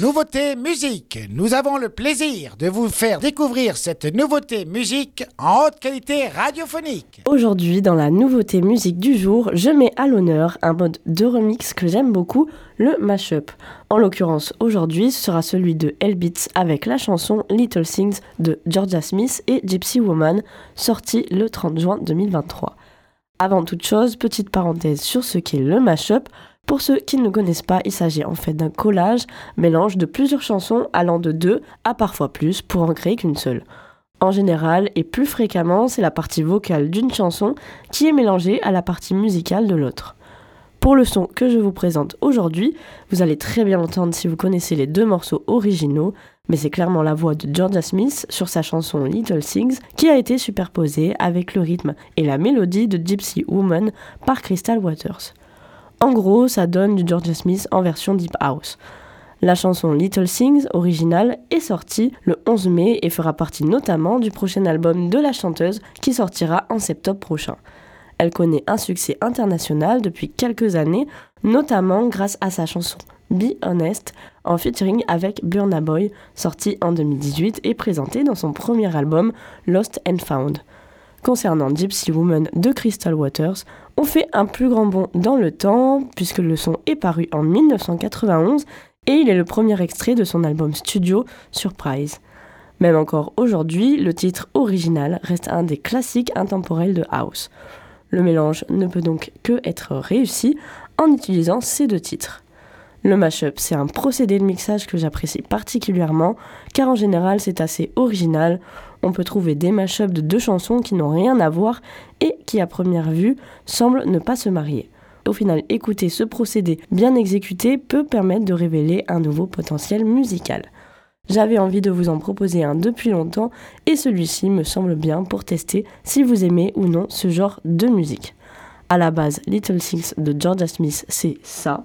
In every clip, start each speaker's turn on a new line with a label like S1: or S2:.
S1: Nouveauté musique. Nous avons le plaisir de vous faire découvrir cette nouveauté musique en haute qualité radiophonique.
S2: Aujourd'hui, dans la nouveauté musique du jour, je mets à l'honneur un mode de remix que j'aime beaucoup, le mashup. En l'occurrence, aujourd'hui, ce sera celui de Hellbeats avec la chanson Little Things de Georgia Smith et Gypsy Woman, sortie le 30 juin 2023. Avant toute chose, petite parenthèse sur ce qu'est le mashup. Pour ceux qui ne connaissent pas, il s'agit en fait d'un collage, mélange de plusieurs chansons allant de deux à parfois plus pour en créer qu'une seule. En général, et plus fréquemment, c'est la partie vocale d'une chanson qui est mélangée à la partie musicale de l'autre. Pour le son que je vous présente aujourd'hui, vous allez très bien l'entendre si vous connaissez les deux morceaux originaux, mais c'est clairement la voix de Georgia Smith sur sa chanson Little Things qui a été superposée avec le rythme et la mélodie de Gypsy Woman par Crystal Waters. En gros, ça donne du Georgia Smith en version Deep House. La chanson Little Things originale est sortie le 11 mai et fera partie notamment du prochain album de la chanteuse qui sortira en septembre prochain. Elle connaît un succès international depuis quelques années, notamment grâce à sa chanson Be Honest en featuring avec Burna Boy, sortie en 2018 et présentée dans son premier album Lost and Found. Concernant Gypsy Woman de Crystal Waters, on fait un plus grand bond dans le temps, puisque le son est paru en 1991 et il est le premier extrait de son album studio Surprise. Même encore aujourd'hui, le titre original reste un des classiques intemporels de House. Le mélange ne peut donc que être réussi en utilisant ces deux titres. Le mashup, c'est un procédé de mixage que j'apprécie particulièrement, car en général c'est assez original. On peut trouver des mashups de deux chansons qui n'ont rien à voir et qui à première vue semblent ne pas se marier. Au final, écouter ce procédé bien exécuté peut permettre de révéler un nouveau potentiel musical. J'avais envie de vous en proposer un depuis longtemps et celui-ci me semble bien pour tester si vous aimez ou non ce genre de musique. À la base, Little Things de Georgia Smith, c'est ça.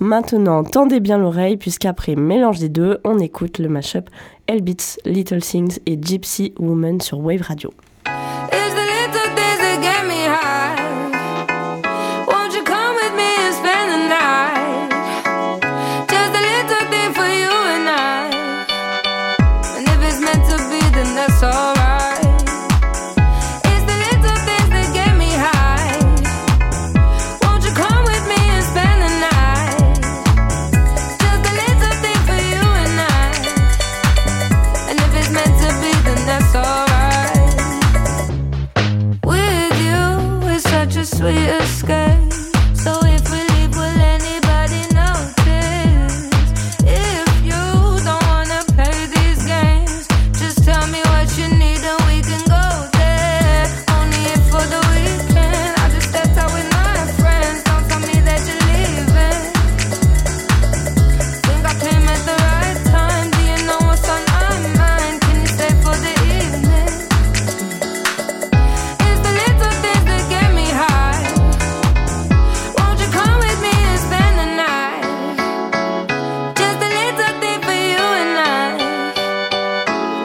S2: Maintenant, tendez bien l'oreille puisqu'après mélange des deux, on écoute le mashup Beats, Little Things et Gypsy Woman sur Wave Radio.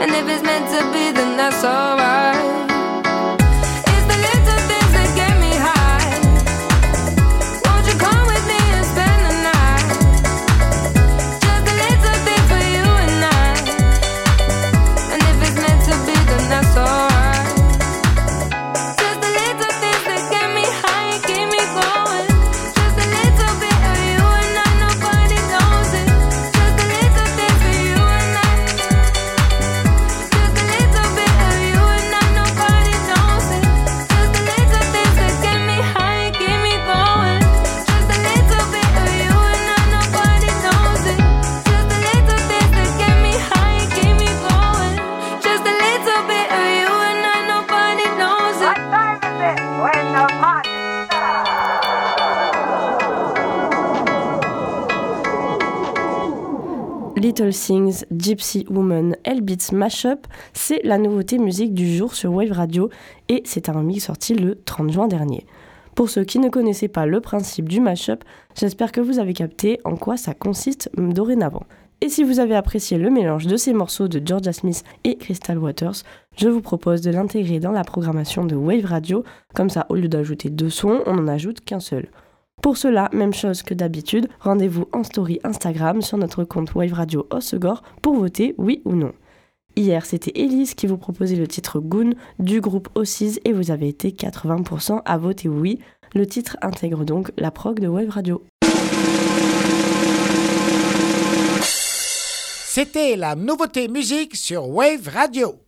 S2: And if it's meant to be, then that's alright. Little Things, Gypsy Woman, Beats Mashup, c'est la nouveauté musique du jour sur Wave Radio et c'est un remix sorti le 30 juin dernier. Pour ceux qui ne connaissaient pas le principe du mashup, j'espère que vous avez capté en quoi ça consiste dorénavant. Et si vous avez apprécié le mélange de ces morceaux de Georgia Smith et Crystal Waters, je vous propose de l'intégrer dans la programmation de Wave Radio, comme ça au lieu d'ajouter deux sons, on n'en ajoute qu'un seul. Pour cela, même chose que d'habitude, rendez-vous en story Instagram sur notre compte Wave Radio Osegor pour voter oui ou non. Hier, c'était Elise qui vous proposait le titre Goon du groupe Ossis et vous avez été 80% à voter oui. Le titre intègre donc la prog de Wave Radio.
S1: C'était la nouveauté musique sur Wave Radio.